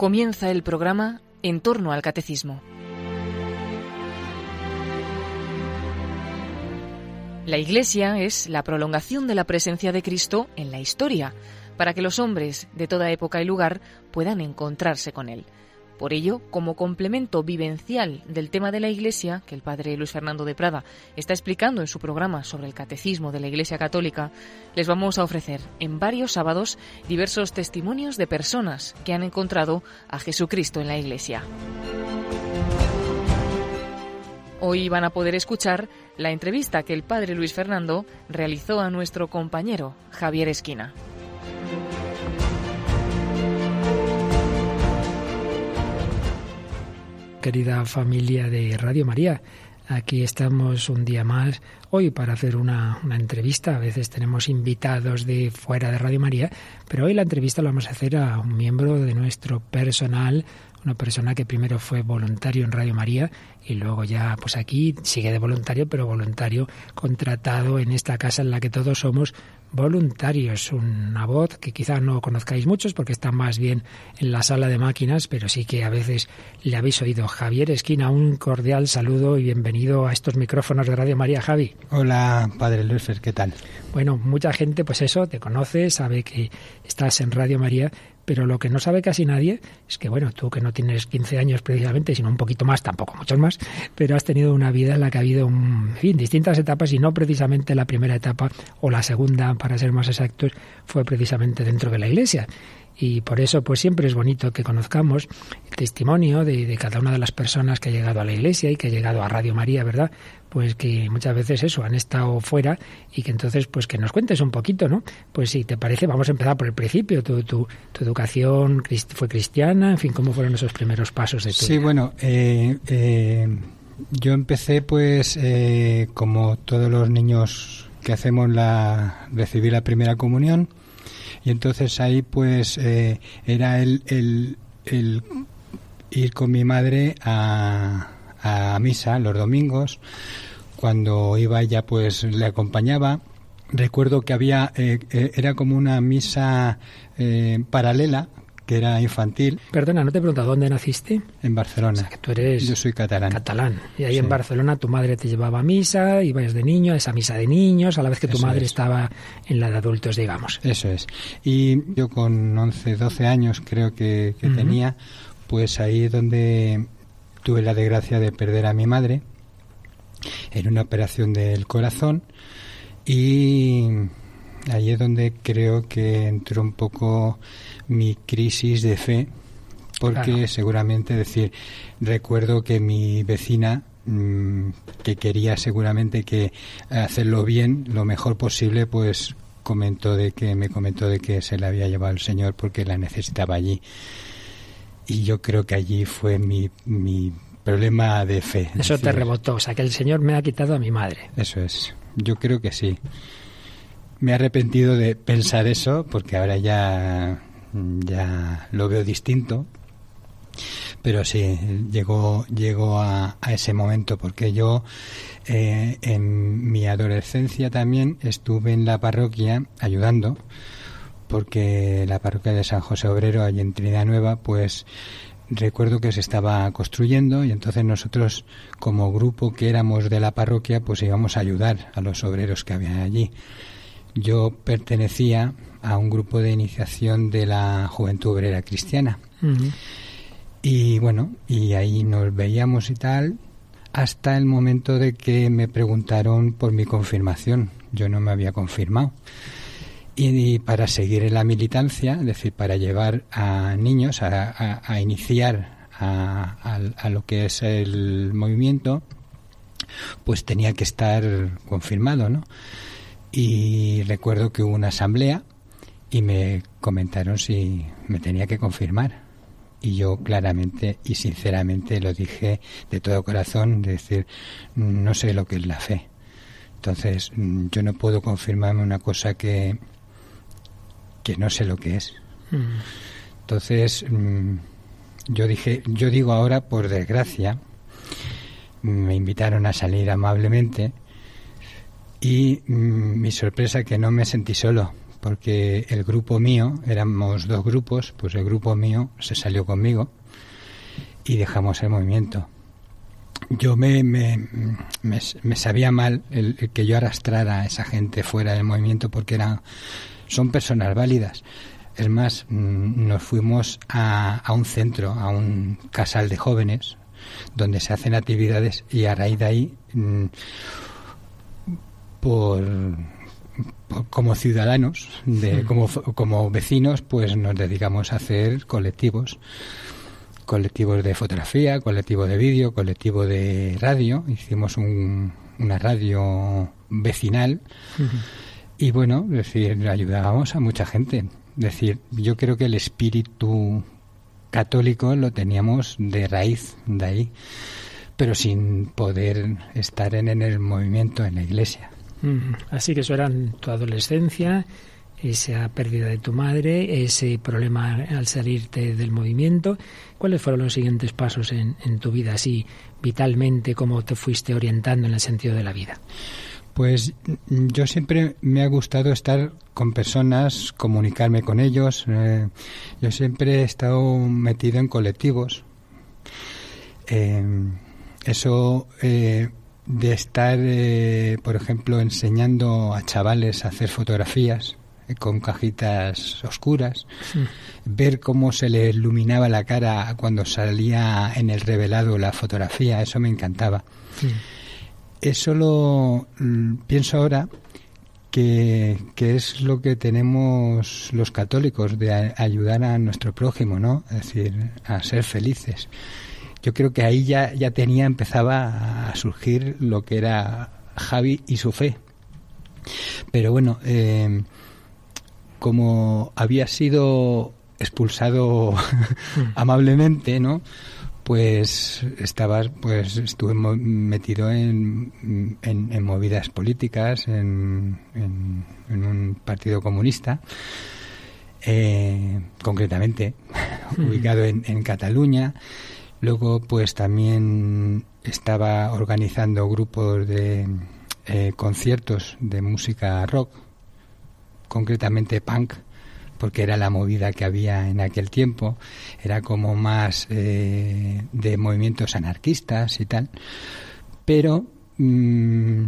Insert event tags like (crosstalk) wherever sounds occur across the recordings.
Comienza el programa En torno al Catecismo. La Iglesia es la prolongación de la presencia de Cristo en la historia, para que los hombres de toda época y lugar puedan encontrarse con Él. Por ello, como complemento vivencial del tema de la Iglesia, que el padre Luis Fernando de Prada está explicando en su programa sobre el catecismo de la Iglesia Católica, les vamos a ofrecer en varios sábados diversos testimonios de personas que han encontrado a Jesucristo en la Iglesia. Hoy van a poder escuchar la entrevista que el padre Luis Fernando realizó a nuestro compañero Javier Esquina. Querida familia de Radio María. Aquí estamos un día más hoy para hacer una, entrevista. A veces tenemos invitados de fuera de Radio María, pero hoy la entrevista la vamos a hacer a un miembro de nuestro personal, una persona que primero fue voluntario en Radio María y luego ya pues aquí sigue de voluntario, pero voluntario contratado en esta casa en la que todos somos voluntarios. Una voz que quizá no conozcáis muchos porque está más bien en la sala de máquinas, pero sí que a veces le habéis oído. Javier Esquina, un cordial saludo y bienvenido a estos micrófonos de Radio María, Javi. Hola, padre Luis, ¿qué tal? Bueno, mucha gente pues eso, te conoce, sabe que estás en Radio María, pero lo que no sabe casi nadie es que, bueno, tú que no tienes 15 años precisamente, sino un poquito más, tampoco muchos más, pero has tenido una vida en la que ha habido, en fin, distintas etapas y no precisamente la primera etapa o la segunda, para ser más exactos, fue precisamente dentro de la Iglesia y por eso pues siempre es bonito que conozcamos el testimonio de, de, cada una de las personas que ha llegado a la iglesia y que ha llegado a Radio María, ¿verdad? Pues que muchas veces eso, han estado fuera y que entonces pues que nos cuentes un poquito, ¿no? Pues si te parece, vamos a empezar por el principio. Tu, tu, tu educación fue cristiana, en fin, ¿cómo fueron esos primeros pasos de tu Sí, vida? bueno, eh, eh, yo empecé pues eh, como todos los niños que hacemos la recibir la primera comunión y entonces ahí pues eh, era el, el, el, ir con mi madre a, a, misa los domingos. Cuando iba ella pues le acompañaba. Recuerdo que había eh, eh, era como una misa eh, paralela que era infantil. Perdona, no te he preguntado dónde naciste. En Barcelona. O sea, que tú eres Yo soy catalán. Catalán. Y ahí sí. en Barcelona tu madre te llevaba a misa, ibas de niño a esa misa de niños, a la vez que tu Eso madre es. estaba en la de adultos, digamos. Eso es. Y yo con 11, 12 años creo que, que Ujú. tenía, pues ahí es donde tuve la desgracia de perder a mi madre en una operación del corazón y ahí es donde creo que entró un poco mi crisis de fe porque Claro. seguramente decir recuerdo que mi vecina mm, que quería seguramente que hacerlo bien lo mejor posible pues comentó de que me comentó de que se la había llevado el señor porque la necesitaba allí y yo creo que allí fue mi, mi problema de fe Eso Es te rebotó, o sea que el Señor me ha quitado a mi madre. eso es. Yo creo que sí. Me he arrepentido de pensar eso porque ahora ya, ya lo veo distinto. Pero sí, llegó, llegó a, a ese momento porque yo eh, en mi adolescencia también estuve en la parroquia ayudando porque la parroquia de San José Obrero, allí en Trinidad Nueva, pues recuerdo que se estaba construyendo y entonces nosotros como grupo que éramos de la parroquia pues íbamos a ayudar a los obreros que había allí. Yo pertenecía a un grupo de iniciación de la Juventud Obrera Cristiana y bueno, y ahí nos veíamos y tal hasta el momento de que me preguntaron por mi confirmación. Yo no me había confirmado. Y, y para seguir en la militancia, es decir, para llevar a niños a, a- a iniciar a, a- a lo que es el movimiento, pues tenía que estar confirmado, ¿no? Y recuerdo que hubo una asamblea y me comentaron si me tenía que confirmar. Y yo claramente y sinceramente lo dije de todo corazón, de decir, no sé lo que es la fe. Entonces, mm, yo no puedo confirmarme una cosa que, que no sé lo que es. Ujú. Entonces, mm, yo dije, yo digo ahora, por desgracia, me invitaron a salir amablemente y mm, mi sorpresa que no me sentí solo, porque el grupo mío, éramos dos grupos, pues el grupo mío se salió conmigo y dejamos el movimiento. Yo me, me, me, sabía mal el, que yo arrastrara a esa gente fuera del movimiento porque eran, son personas válidas. Es más, mm, nos fuimos a, a un centro, a un casal de jóvenes, donde se hacen actividades y a raíz de ahí, por, como ciudadanos, de, como, como vecinos, pues nos dedicamos a hacer colectivos colectivos de fotografía, colectivo de vídeo, colectivo de radio. Hicimos una radio vecinal y bueno, es decir, ayudábamos a mucha gente. Es decir, yo creo que el espíritu católico lo teníamos de raíz de ahí, pero sin poder estar en, el movimiento, en la iglesia. Así que eso era tu adolescencia, esa pérdida de tu madre, ese problema al salirte del movimiento. ¿Cuáles fueron los siguientes pasos en, en tu vida, así vitalmente, cómo te fuiste orientando en el sentido de la vida? Pues yo siempre me ha gustado estar con personas, comunicarme con ellos. Eh, yo siempre he estado metido en colectivos. Eh, eso eh, de estar, por ejemplo, enseñando a chavales a hacer fotografías con cajitas oscuras, ver cómo se le iluminaba la cara cuando salía en el revelado la fotografía, eso me encantaba. Eso lo mm, pienso ahora que, es lo que tenemos los católicos de ayudar a nuestro prójimo, ¿no? Es decir, a ser felices. Yo creo que ahí ya, ya tenía, empezaba a surgir lo que era Javi y su fe. Pero bueno, eh, como había sido expulsado (laughs) amablemente, ¿no? Pues estaba, pues estuve metido en, en, movidas políticas, en, en, un partido comunista, eh, concretamente (laughs) ubicado en, Cataluña. Luego, pues también estaba organizando grupos de eh, conciertos de música rock concretamente punk, porque era la movida que había en aquel tiempo, era como más eh, de movimientos anarquistas y tal, pero mm,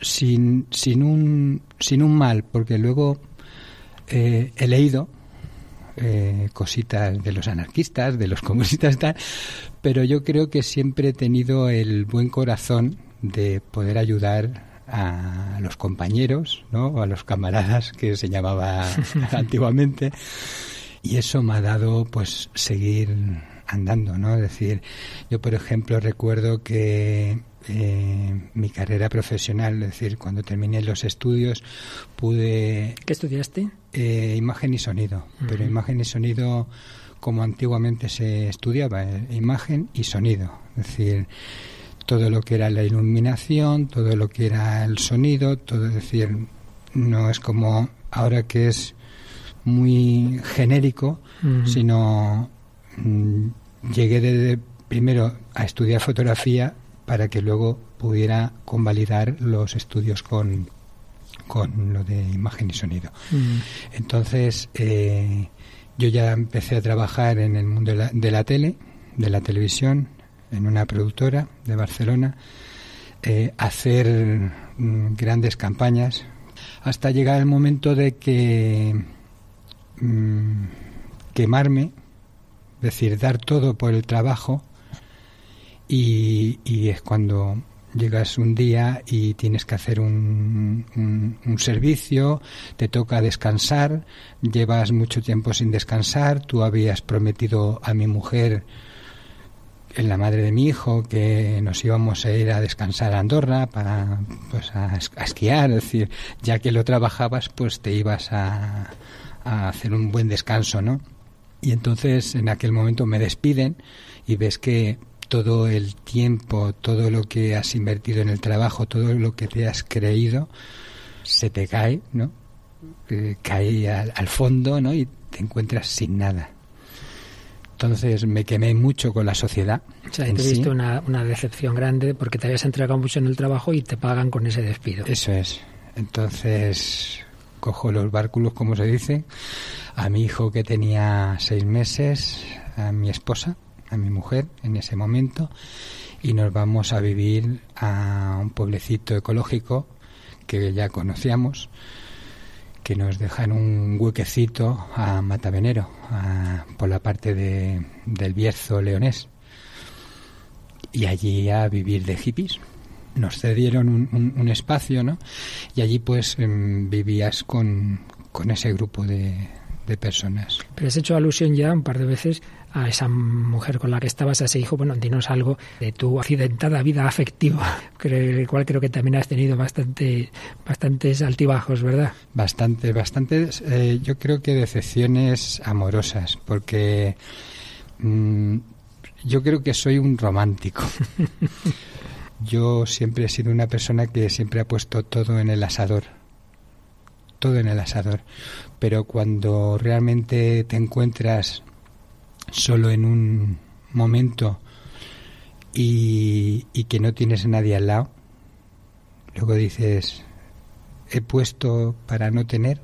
sin, sin, un, sin un mal, porque luego eh, he leído eh, cositas de los anarquistas, de los comunistas y tal, pero yo creo que siempre he tenido el buen corazón de poder ayudar a los compañeros, ¿no? a los camaradas que se llamaba (laughs) antiguamente. Y eso me ha dado pues seguir andando, ¿no? Es decir, yo por ejemplo recuerdo que eh, mi carrera profesional, es decir, cuando terminé los estudios pude... ¿Qué estudiaste? Eh, imagen y sonido, pero imagen y sonido como antiguamente se estudiaba, eh, imagen y sonido, es decir, todo lo que era la iluminación, todo lo que era el sonido, todo, es decir, no es como ahora que es muy genérico, sino mm, llegué de, primero a estudiar fotografía para que luego pudiera convalidar los estudios con, con lo de imagen y sonido. Entonces, eh, yo ya empecé a trabajar en el mundo de la, de la tele, de la televisión, en una productora de Barcelona, eh, hacer mm, grandes campañas hasta llegar el momento de que mm, quemarme, es decir, dar todo por el trabajo y, es cuando llegas un día y tienes que hacer un, servicio, te toca descansar, llevas mucho tiempo sin descansar, tú habías prometido a mi mujer en la madre de mi hijo que nos íbamos a ir a descansar a Andorra para pues a, esquiar, es decir, ya que lo trabajabas, pues te ibas a hacer un buen descanso, ¿no? Y entonces en aquel momento me despiden y ves que todo el tiempo, todo lo que has invertido en el trabajo, todo lo que te has creído, se te cae, ¿no? Eh, cae al, al fondo, ¿no? Y te encuentras sin nada. Entonces me quemé mucho con la sociedad. O sea, te una, una, decepción grande porque te habías entregado mucho en el trabajo y te pagan con ese despido. Eso es. Entonces, cojo los bárculos, como se dice, a mi hijo que tenía seis meses, a mi esposa, a mi mujer en ese momento, y nos vamos a vivir a un pueblecito ecológico que ya conocíamos, que nos deja en un huequecito a Matavenero, por la parte de, del Bierzo leonés, y allí a vivir de hippies nos cedieron un, espacio, ¿no? Y allí pues em, vivías con, con ese grupo de, de personas. Pero has hecho alusión ya un par de veces a esa mujer con la que estabas, a ese hijo. Bueno, dinos algo de tu accidentada vida afectiva, (laughs) el cual creo que también has tenido bastante, bastantes altibajos, ¿verdad? Bastantes, bastantes. Eh, yo creo que decepciones amorosas, porque mm, yo creo que soy un romántico. (laughs) Yo siempre he sido una persona que siempre ha puesto todo en el asador. Todo en el asador. Pero cuando realmente te encuentras solo en un momento y, y que no tienes a nadie al lado, luego dices, he puesto para no tener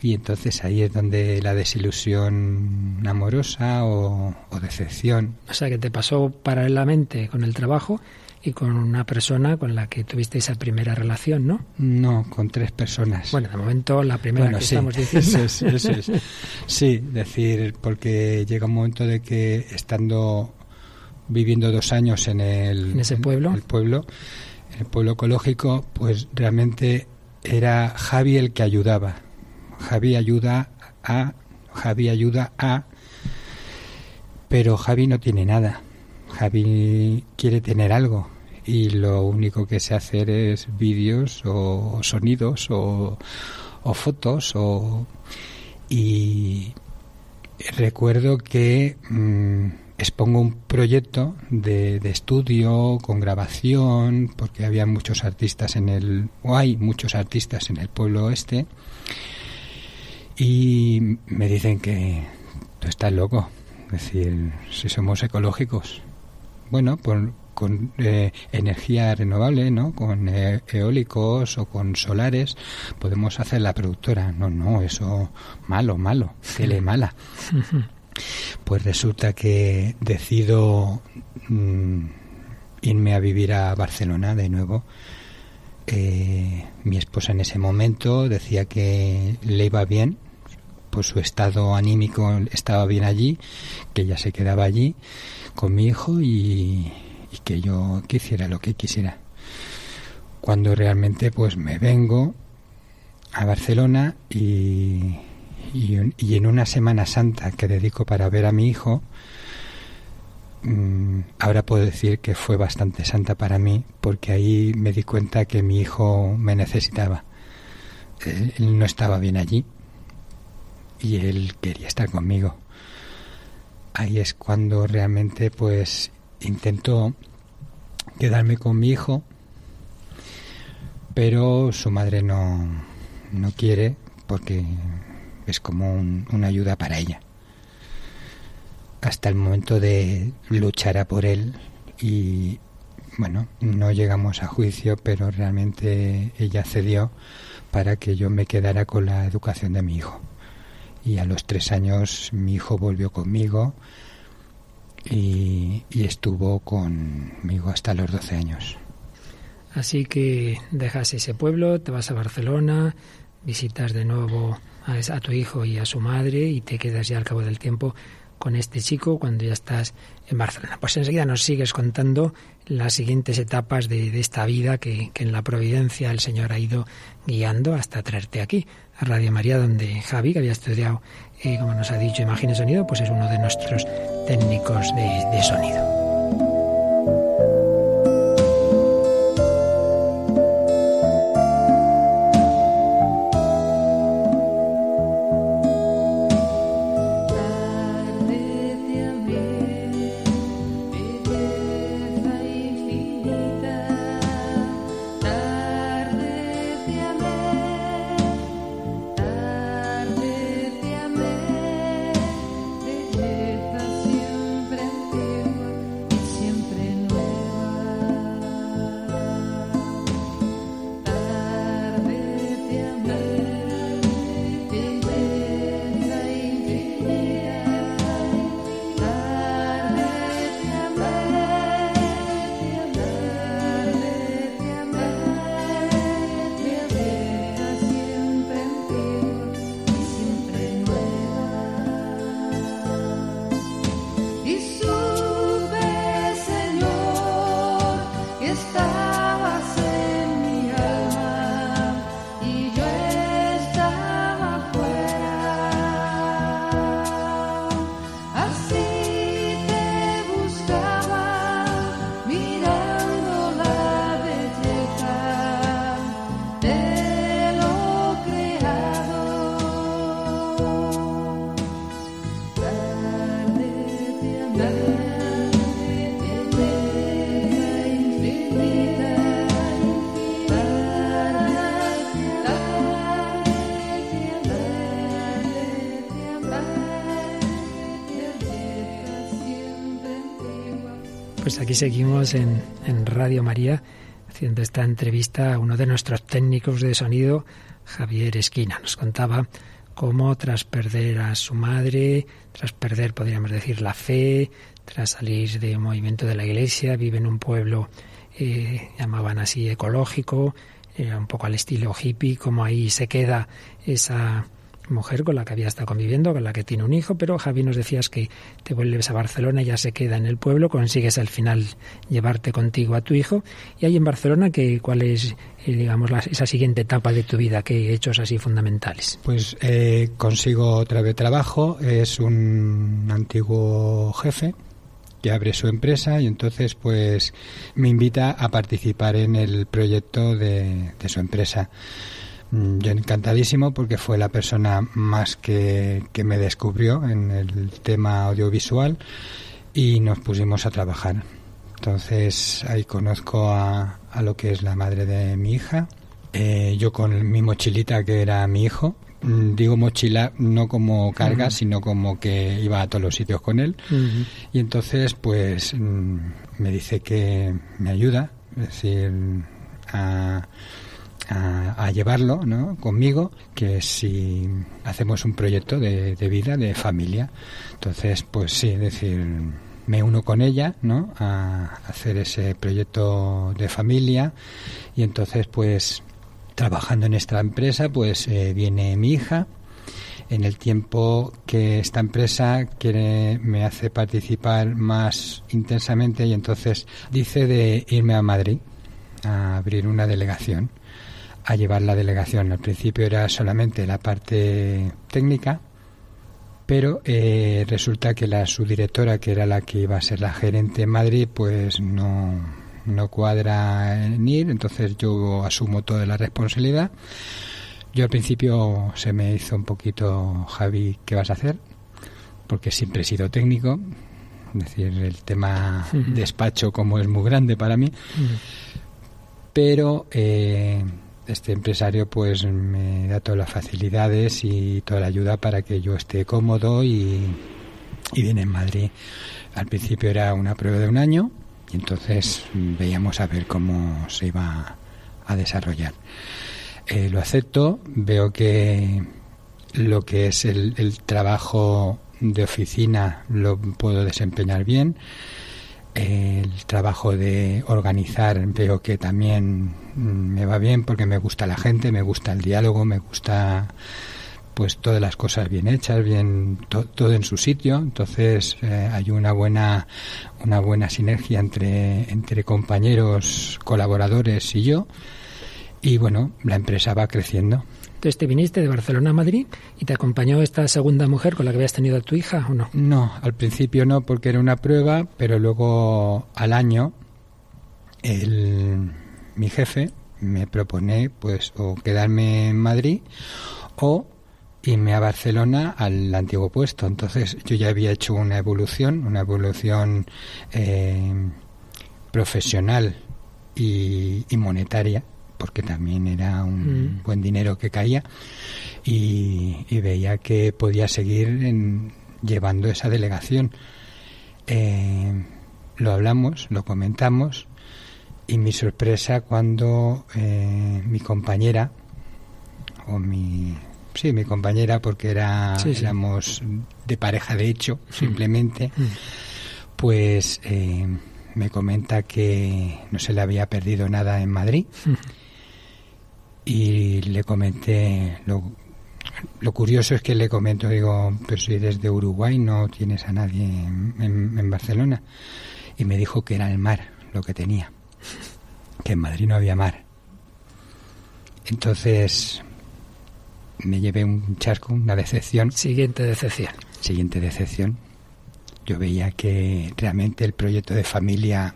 y entonces ahí es donde la desilusión amorosa o, decepción. O sea, que te pasó paralelamente con el trabajo y con una persona con la que tuviste esa primera relación, ¿no? No, con tres personas. Bueno, de momento la primera que estamos (laughs) diciendo. Eso es, eso es. Sí, decir, porque llega un momento de que estando viviendo dos años en el, ¿En ese pueblo, el pueblo, en el pueblo ecológico, pues realmente era Javi el que ayudaba Javi ayuda a, Javi ayuda a, pero Javi no tiene nada. Javi quiere tener algo y lo único que sé hacer es vídeos o sonidos o, fotos o y recuerdo que mm, expongo un proyecto de, estudio con grabación porque había muchos artistas en el o hay muchos artistas en el pueblo este y me dicen que tú estás loco. Es decir, si somos ecológicos, bueno, con eh, energía renovable, ¿no? Con eh, eólicos o con solares podemos hacer la productora. No, no, eso malo, malo, le mala. (laughs) Pues resulta que decido mm, irme a vivir a Barcelona de nuevo. Eh, mi esposa en ese momento decía que le iba bien pues su estado anímico estaba bien allí, que ella se quedaba allí con mi hijo y, que yo quisiera lo que quisiera. Cuando realmente pues me vengo a Barcelona y, y, en una Semana Santa que dedico para ver a mi hijo, mm, ahora puedo decir que fue bastante santa para mí porque ahí me di cuenta que mi hijo me necesitaba. él no estaba bien allí y él quería estar conmigo. Ahí es cuando realmente pues intentó quedarme con mi hijo, pero su madre no, no quiere porque es como una ayuda para ella. Hasta el momento de luchar a por él y bueno, no llegamos a juicio, pero realmente ella cedió para que yo me quedara con la educación de mi hijo y a los tres años mi hijo volvió conmigo y, estuvo conmigo hasta los doce años. Así que dejas ese pueblo, te vas a Barcelona, visitas de nuevo a, tu hijo y a su madre y te quedas ya al cabo del tiempo con este chico cuando ya estás en Barcelona. Pues enseguida nos sigues contando las siguientes etapas de, esta vida que, que, en la providencia el Señor ha ido guiando hasta traerte aquí a Radio María, donde Javi, que había estudiado, eh, como nos ha dicho, imagen y sonido, pues es uno de nuestros técnicos de sonido. Pues aquí seguimos en, Radio María haciendo esta entrevista a uno de nuestros técnicos de sonido, Javier Esquina. Nos contaba cómo tras perder a su madre, tras perder, podríamos decir, la fe, tras salir de movimiento de la iglesia, vive en un pueblo, eh, llamaban así, ecológico, un poco al estilo hippie, como ahí se queda esa mujer con la que había estado conviviendo, con la que tiene un hijo, pero Javi nos decías que te vuelves a Barcelona, ya se queda en el pueblo, consigues al final llevarte contigo a tu hijo. Y ahí en Barcelona, que, ¿cuál es, eh, digamos, esa siguiente etapa de tu vida? ¿Qué hechos así fundamentales? Pues eh, consigo otra vez trabajo, es un antiguo jefe que abre su empresa y entonces pues me invita a participar en el proyecto de, de su empresa. Mm, yo encantadísimo porque fue la persona más que, que me descubrió en el tema audiovisual y nos pusimos a trabajar. Entonces ahí conozco a, a lo que es la madre de mi hija. Eh, yo con mi mochilita que era mi hijo, mm, digo mochila no como carga, sino como que iba a todos los sitios con él. Y entonces, pues mm, me dice que me ayuda, es decir, a, a, llevarlo ¿no? conmigo, que si hacemos un proyecto de, de, vida, de familia. Entonces, pues sí, es decir, me uno con ella ¿no? a hacer ese proyecto de familia y entonces, pues trabajando en esta empresa, pues eh, viene mi hija. En el tiempo que esta empresa quiere, me hace participar más intensamente y entonces dice de irme a Madrid a abrir una delegación a llevar la delegación. Al principio era solamente la parte técnica, pero eh, resulta que la subdirectora, que era la que iba a ser la gerente en Madrid, pues no, no cuadra en ir, entonces yo asumo toda la responsabilidad. Yo al principio se me hizo un poquito, Javi, ¿qué vas a hacer? Porque siempre he sido técnico, es decir, el tema despacho como es muy grande para mí, pero eh, este empresario pues me da todas las facilidades y toda la ayuda para que yo esté cómodo y, y viene en Madrid. Al principio era una prueba de un año y entonces veíamos a ver cómo se iba a desarrollar. Eh, lo acepto, veo que lo que es el trabajo de oficina lo puedo desempeñar bien el trabajo de organizar veo que también me va bien porque me gusta la gente, me gusta el diálogo, me gusta pues todas las cosas bien hechas, bien todo en su sitio. Entonces eh, hay una buena una buena sinergia entre entre compañeros, colaboradores y yo. Y bueno, la empresa va creciendo. Entonces te viniste de Barcelona a Madrid y te acompañó esta segunda mujer con la que habías tenido a tu hija o no? No, al principio no porque era una prueba, pero luego al año el, mi jefe me propone pues o quedarme en Madrid o irme a Barcelona al antiguo puesto. Entonces yo ya había hecho una evolución, una evolución eh, profesional y, y monetaria porque también era un mm. buen dinero que caía y, veía que podía seguir en, llevando esa delegación. Eh, lo hablamos, lo comentamos y mi sorpresa cuando eh, mi compañera o mi sí mi compañera porque era éramos de pareja de hecho mm. simplemente mm. pues eh, me comenta que no se le había perdido nada en Madrid y le comenté lo, lo curioso es que le comento digo pero si desde Uruguay no tienes a nadie en, Barcelona y me dijo que era el mar lo que tenía que en Madrid no había mar. Entonces me llevé un chasco una decepción. Siguiente decepción. Siguiente decepción. Yo veía que realmente el proyecto de familia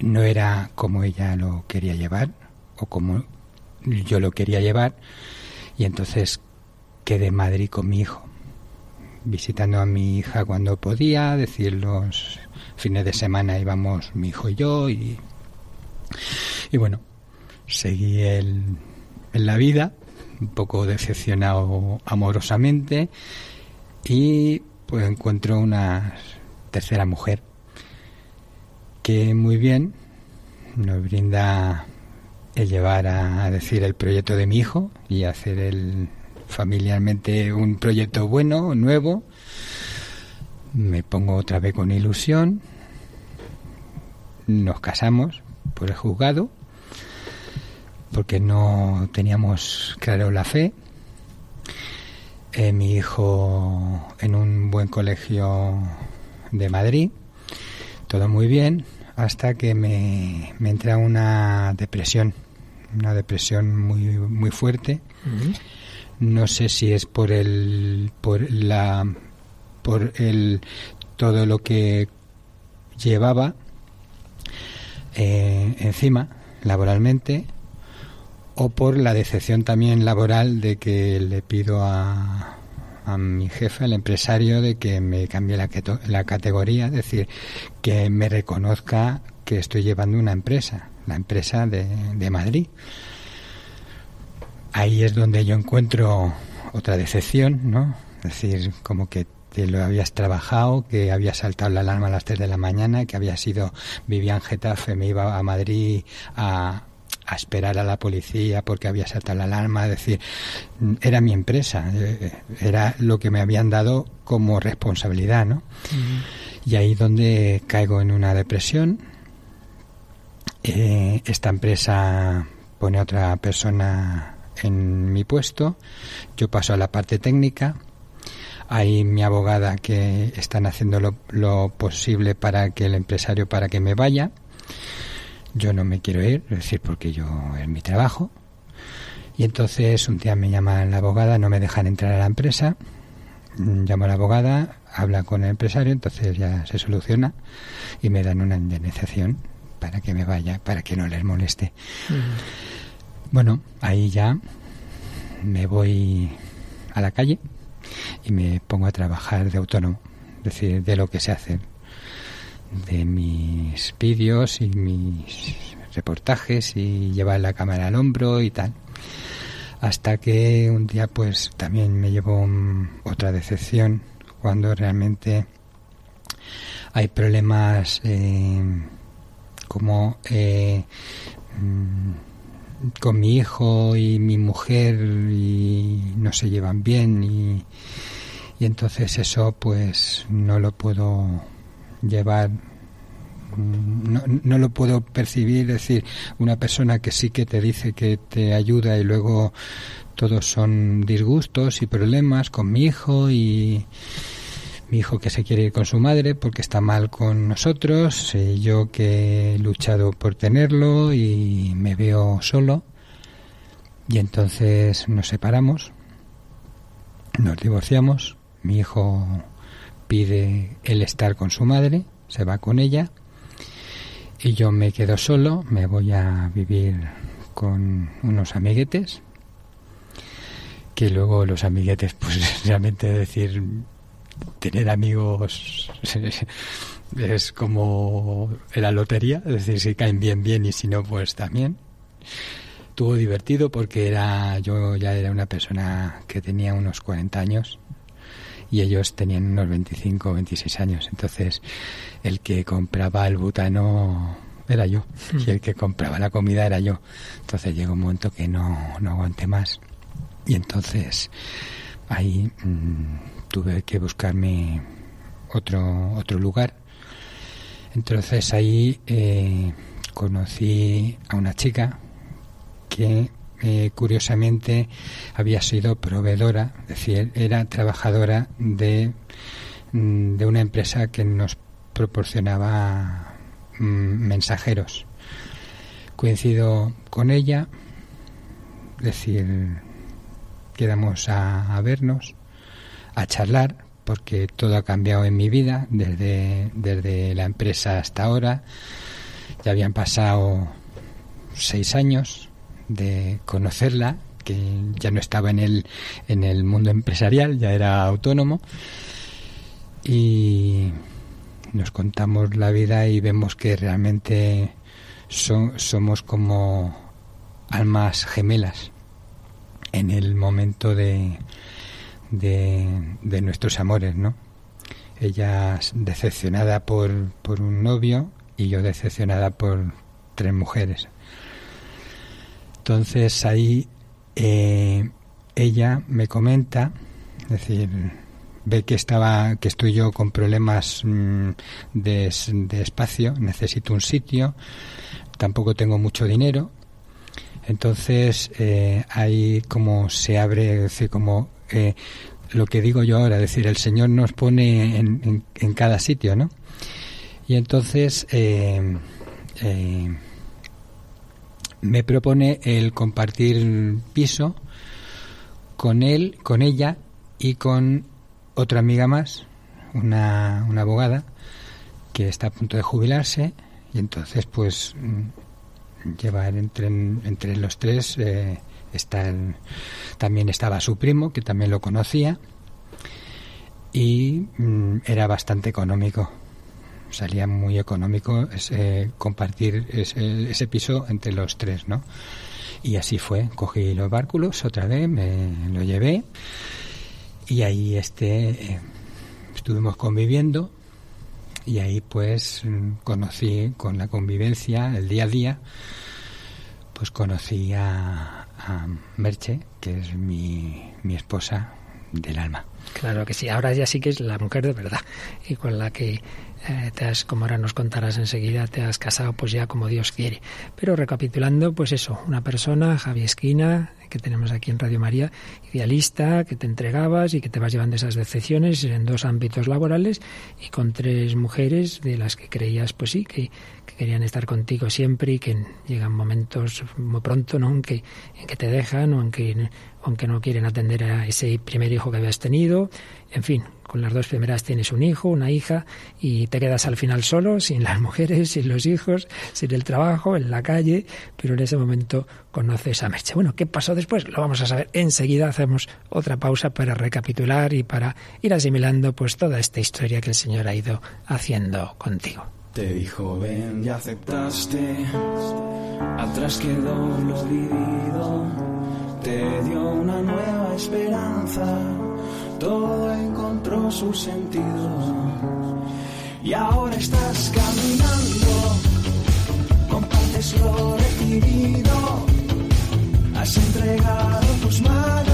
no era como ella lo quería llevar o como yo lo quería llevar. Y entonces quedé en Madrid con mi hijo, visitando a mi hija cuando podía, decir los fines de semana íbamos mi hijo y yo y, y bueno, seguí el, en la vida, un poco decepcionado amorosamente y pues encuentro una tercera mujer que muy bien nos brinda el llevar a, decir el proyecto de mi hijo y hacer el familiarmente un proyecto bueno, nuevo. Me pongo otra vez con ilusión. Nos casamos por el juzgado porque no teníamos claro la fe. Eh, mi hijo en un buen colegio de Madrid, todo muy bien, hasta que me, me entra una depresión, una depresión muy, muy fuerte. No sé si es por el, por la, por el, todo lo que llevaba eh, encima laboralmente o por la decepción también laboral de que le pido a, a mi jefe, al empresario, de que me cambie la, la categoría, es decir, que me reconozca que estoy llevando una empresa, la empresa de, de Madrid. Ahí es donde yo encuentro otra decepción, ¿no? Es decir, como que te lo habías trabajado, que había saltado la alarma a las 3 de la mañana, que había sido Vivian Getafe, me iba a Madrid a, a esperar a la policía porque había saltado la alarma, es decir, era mi empresa, eh, era lo que me habían dado como responsabilidad, ¿no? Y ahí donde caigo en una depresión, eh, esta empresa pone a otra persona en mi puesto, yo paso a la parte técnica, hay mi abogada que están haciendo lo, lo posible para que el empresario para que me vaya. Yo no me quiero ir, es decir, porque yo es mi trabajo. Y entonces un día me llama la abogada, no me dejan entrar a la empresa, mm, llamo a la abogada, habla con el empresario, entonces ya se soluciona y me dan una indemnización para que me vaya, para que no les moleste. Bueno, ahí ya me voy a la calle y me pongo a trabajar de autónomo, es decir, de lo que se hace de mis vídeos y mis reportajes y llevar la cámara al hombro y tal. Hasta que un día pues también me llevó otra decepción cuando realmente hay problemas eh, como eh, mm, con mi hijo y mi mujer y no se llevan bien y, y entonces eso pues no lo puedo llevar no, no, lo puedo percibir, es decir, una persona que sí que te dice que te ayuda y luego todos son disgustos y problemas con mi hijo y mi hijo que se quiere ir con su madre porque está mal con nosotros, yo que he luchado por tenerlo y me veo solo. Y entonces nos separamos, nos divorciamos, mi hijo pide el estar con su madre, se va con ella y yo me quedo solo, me voy a vivir con unos amiguetes, que luego los amiguetes, (laughs) pues realmente decir, tener amigos (laughs) es como la lotería, es decir, si caen bien, bien y si no, pues también. Tuvo divertido porque era, yo ya era una persona que tenía unos 40 años y ellos tenían unos 25 o 26 años. Entonces, el que compraba el butano era yo hmm. y el que compraba la comida era yo. Entonces llegó un momento que no, no aguanté más y entonces ahí mm, tuve que buscarme otro, otro lugar. Entonces ahí eh, conocí a una chica que eh, curiosamente había sido proveedora, es decir, era trabajadora de, mm, de una empresa que nos proporcionaba mm, mensajeros. Coincido con ella, es decir, quedamos a, vernos, a charlar, porque todo ha cambiado en mi vida desde, desde la empresa hasta ahora. Ya habían pasado seis años de conocerla, que ya no estaba en el, en el mundo empresarial, ya era autónomo. Y nos contamos la vida y vemos que realmente somos como almas gemelas en el momento de, de, de nuestros amores, ¿no? Ella decepcionada por, por un novio y yo decepcionada por tres mujeres. Entonces ahí eh, ella me comenta, es decir, ve que estaba, que estoy yo con problemas mm, de, espacio, necesito un sitio, tampoco tengo mucho dinero, entonces eh, ahí como se abre, es decir, como eh, lo que digo yo ahora, es decir, el Señor nos pone en, en, cada sitio, ¿no? Y entonces eh, me propone el compartir piso con él, con ella y con otra amiga más, una, una abogada, que está a punto de jubilarse y entonces pues mm, llevar entre, entre los tres eh, está también estaba su primo que también lo conocía y mm, era bastante económico. Salía muy económico ese, compartir ese, ese, piso entre los tres no y así fue. Cogí los bárculos otra vez me lo llevé y ahí este eh, estuvimos conviviendo y ahí pues conocí con la convivencia el día a día pues conocí a, Merche que es mi, mi esposa del alma claro que sí ahora ya sí que es la mujer de verdad y con la que eh, te has, como ahora nos contarás enseguida, te has casado pues ya como Dios quiere. Pero recapitulando, pues eso, una persona, Javi Esquina, que tenemos aquí en Radio María, idealista, que te entregabas y que te vas llevando esas decepciones en dos ámbitos laborales y con tres mujeres de las que creías, pues sí, que, querían estar contigo siempre y que llegan momentos muy pronto, ¿no? En que, te dejan o en que, aunque no quieren atender a ese primer hijo que habías tenido. En fin, con las dos primeras tienes un hijo, una hija y te quedas al final solo, (laughs) sin las mujeres, sin los hijos, sin el trabajo, en la calle, pero en ese momento conoces a Merche. Bueno, ¿qué pasó después? Lo vamos a saber enseguida. Hacemos otra pausa para recapitular y para ir asimilando pues toda esta historia que el Señor ha ido haciendo contigo. Te dijo ven y aceptaste, atrás quedó lo vivido, te dio una nueva esperanza. Todo encontró su sentido. Y ahora estás caminando, compartes lo recibido, has entregado tus manos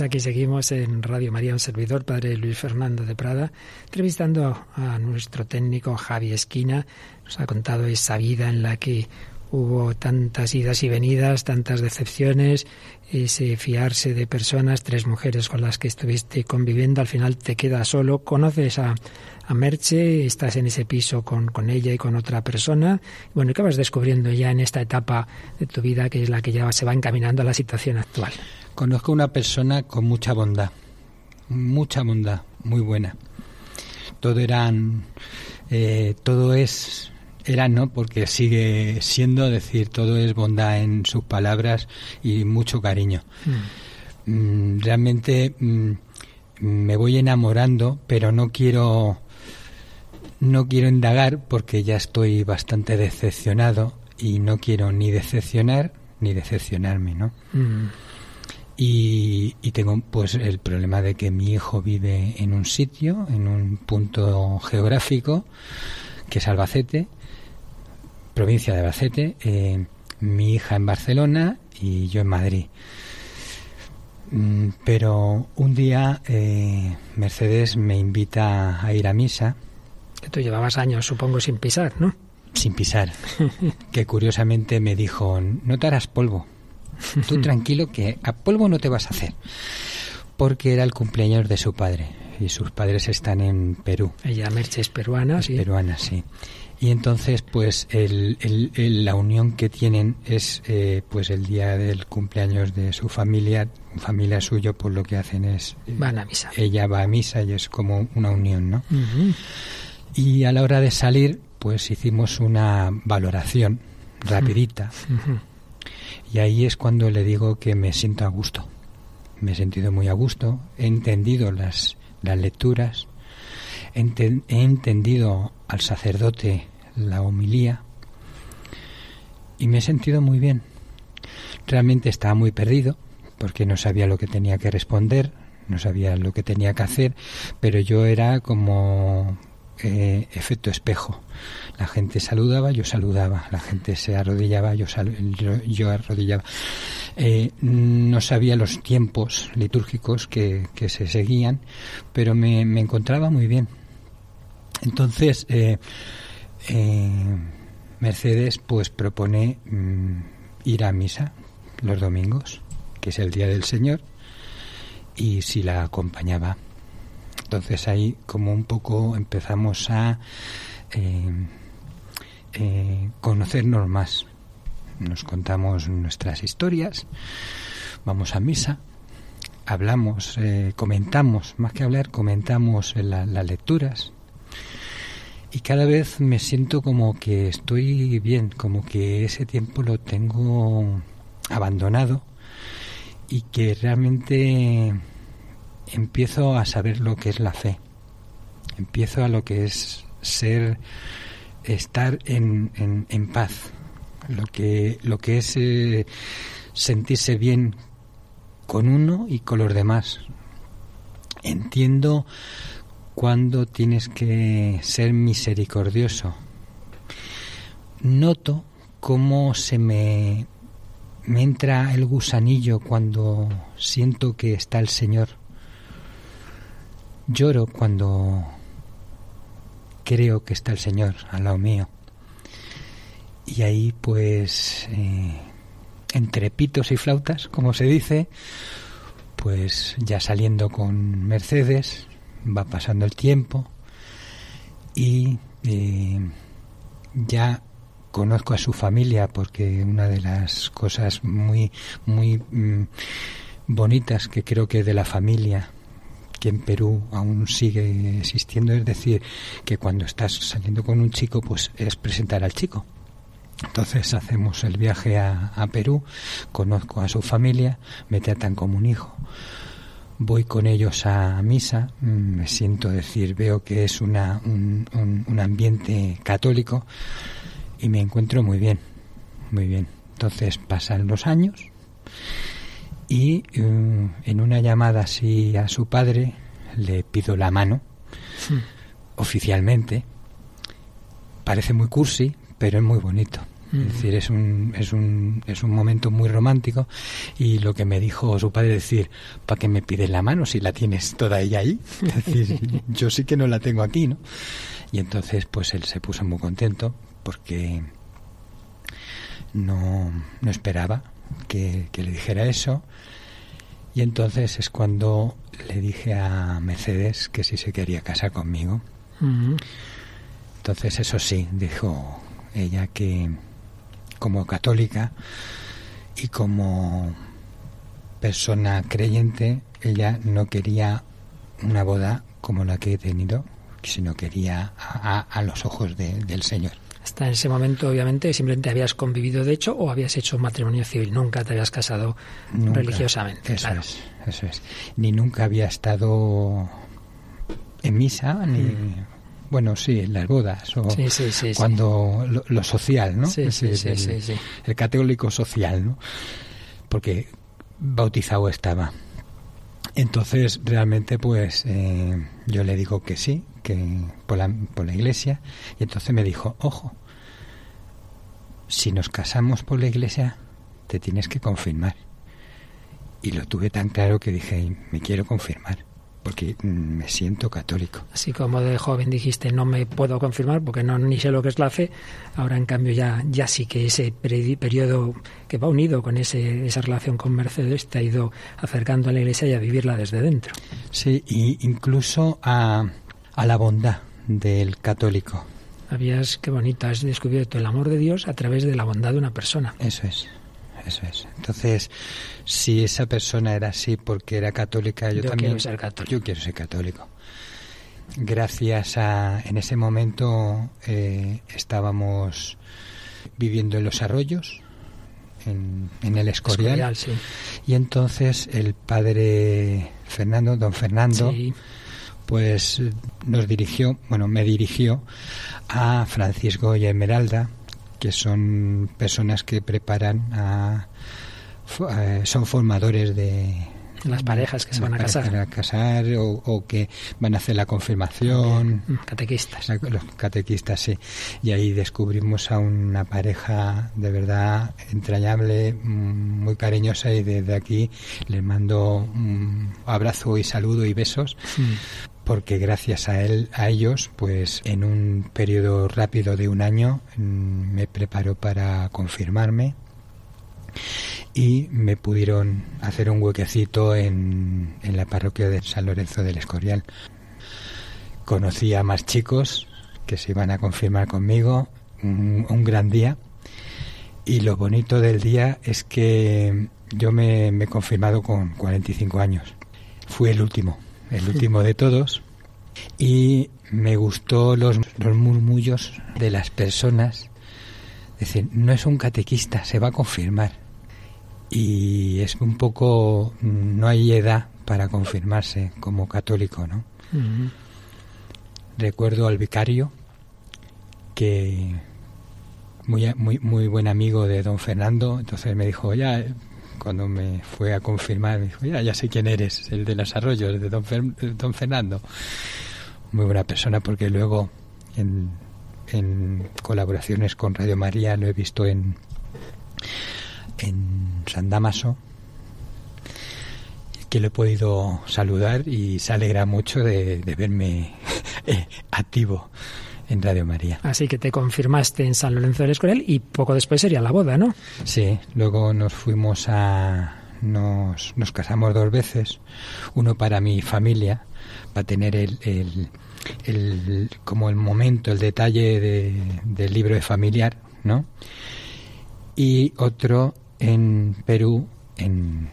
aquí seguimos en Radio María, un servidor, Padre Luis Fernando de Prada, entrevistando a nuestro técnico Javi Esquina. Nos ha contado esa vida en la que hubo tantas idas y venidas, tantas decepciones, ese fiarse de personas, tres mujeres con las que estuviste conviviendo, al final te quedas solo, conoces a, a Merche, estás en ese piso con, con ella y con otra persona. Bueno, ¿y qué vas descubriendo ya en esta etapa de tu vida que es la que ya se va encaminando a la situación actual? Conozco una persona con mucha bondad, mucha bondad, muy buena. Todo eran, eh, todo es, era no, porque sigue siendo, decir, todo es bondad en sus palabras y mucho cariño. Mm. Mm, realmente mm, me voy enamorando, pero no quiero, no quiero indagar porque ya estoy bastante decepcionado y no quiero ni decepcionar ni decepcionarme, ¿no? Y, tengo pues el problema de que mi hijo vive en un sitio, en un punto geográfico, que es Albacete, provincia de Albacete, eh, mi hija en Barcelona y yo en Madrid. Mm, pero un día eh, Mercedes me invita a ir a misa. Que tú llevabas años, supongo, sin pisar, ¿no? sin pisar, (laughs) que curiosamente me dijo, no te harás polvo, tú (laughs) tranquilo que a polvo no te vas a hacer, porque era el cumpleaños de su padre y sus padres están en Perú. Ella, Merche, es peruana, sí. Peruana, sí. Y entonces, pues, el, el, la unión que tienen es, eh, pues, el día del cumpleaños de su familia, familia suyo, pues lo que hacen es... Eh, Van a misa. Ella va a misa y es como una unión, ¿no? Y a la hora de salir, pues hicimos una valoración rapidita. Y ahí es cuando le digo que me siento a gusto. Me he sentido muy a gusto, he entendido las, las lecturas, he entendido al sacerdote la homilía y me he sentido muy bien. Realmente estaba muy perdido porque no sabía lo que tenía que responder, no sabía lo que tenía que hacer, pero yo era como eh, efecto espejo. La gente saludaba, yo saludaba. La gente se arrodillaba, yo, yo, arrodillaba. Eh, no sabía los tiempos litúrgicos que, se seguían, pero me, encontraba muy bien. Entonces, eh, Mercedes pues propone mm, ir a misa los domingos, que es el día del Señor, y si la acompañaba entonces ahí como un poco empezamos a eh, eh, conocernos más. Nos contamos nuestras historias, vamos a misa, hablamos, eh, comentamos, más que hablar, comentamos las lecturas. Y cada vez me siento como que estoy bien, como que ese tiempo lo tengo abandonado y que realmente empiezo a saber lo que es la fe, empiezo a lo que es ser, estar en, en, paz, lo que, lo que es eh, sentirse bien con uno y con los demás. Entiendo cuando tienes que ser misericordioso. Noto cómo se me, me entra el gusanillo cuando siento que está el Señor Lloro cuando creo que está el Señor al lado mío. Y ahí pues eh, entre pitos y flautas, como se dice, pues ya saliendo con Mercedes, va pasando el tiempo y eh, ya conozco a su familia porque una de las cosas muy muy mm, bonitas que creo que de la familia que en Perú aún sigue existiendo, es decir, que cuando estás saliendo con un chico, pues es presentar al chico. Entonces hacemos el viaje a, Perú, conozco a su familia, me tratan como un hijo. Voy con ellos a misa, mm, me siento decir, veo que es una, un, un, ambiente católico y me encuentro muy bien, muy bien. Entonces pasan los años y eh, en una llamada así a su padre le pido la mano hmm. oficialmente. Parece muy cursi, pero es muy bonito. Es hmm. decir, es un, es, un, es un momento muy romántico y lo que me dijo su padre decir, ¿para qué me pides la mano si la tienes toda ella ahí? (laughs) Es decir, yo sí que no la tengo aquí, ¿no? Y entonces pues él se puso muy contento porque no, no esperaba que, le dijera eso. Y entonces es cuando le dije a Mercedes que si se quería casar conmigo. Entonces eso sí, dijo ella que como católica y como persona creyente, ella no quería una boda como la que he tenido, sino quería a, los ojos del Señor. Hasta ese momento, obviamente, simplemente habías convivido de hecho o habías hecho matrimonio civil, nunca te habías casado religiosamente. Eso es, eso es. Ni nunca había estado en misa, ni. Mm. Bueno, sí, en las bodas o cuando lo, social, ¿no? Sí, sí, el, el, católico social, ¿no? Porque bautizado estaba. Entonces, realmente, pues eh, yo le digo que sí, que por la, por la iglesia, y entonces me dijo, ojo, si nos casamos por la iglesia, te tienes que confirmar. Y lo tuve tan claro que dije, me quiero confirmar. porque mm, me siento católico. Así como de joven dijiste no me puedo confirmar porque no ni sé lo que es la fe, ahora en cambio ya, ya sí que ese periodo que va unido con ese, esa relación con Mercedes te ha ido acercando a la iglesia y a vivirla desde dentro. Sí, y incluso a, a la bondad del católico. Habías, qué bonito, has descubierto el amor de Dios a través de la bondad de una persona. Eso es. Eso es. Entonces, si esa persona era así porque era católica, yo, también. Quiero ser católico. Yo quiero ser católico. Gracias a. En ese momento eh, estábamos viviendo en los arroyos, en, el Escorial. Y entonces el padre Fernando, don Fernando, pues nos dirigió, bueno, me dirigió a Francisco y Esmeralda que son personas que preparan a, eh, son formadores de las parejas que se van a casar, a casar o, que van a hacer la confirmación. Mm, catequistas. Los catequistas sí. Y ahí descubrimos a una pareja de verdad entrañable mm, muy cariñosa y desde aquí les mando un abrazo y saludo y besos. Mm porque gracias a él, a ellos, pues en un periodo rápido de un año mm, me preparó para confirmarme y me pudieron hacer un huequecito en, en la parroquia de San Lorenzo del Escorial. Conocí a más chicos que se iban a confirmar conmigo, un, gran día, y lo bonito del día es que yo me, me he confirmado con 45 años. Fui el último el último de todos, y me gustó los, los murmullos de las personas. Decir, no es un catequista, se va a confirmar. Y es un poco, no hay edad para confirmarse como católico, ¿no? Recuerdo al vicario que muy, muy, muy buen amigo de don Fernando, entonces me dijo, ya, cuando me fue a confirmar, me dijo, ya, ya sé quién eres, el de los arroyos, de don, don Fernando. Muy buena persona porque luego en, colaboraciones con Radio María lo he visto en, en San Damaso, que lo he podido saludar y se alegra mucho de, verme (laughs) activo en Radio María. Así que te confirmaste en San Lorenzo del Escorial y poco después sería la boda, ¿no? Sí, luego nos fuimos a... Nos, nos casamos dos veces, uno para mi familia, para tener el, el, el como el momento, el detalle de, del libro de familiar, ¿no? Y otro en Perú, en,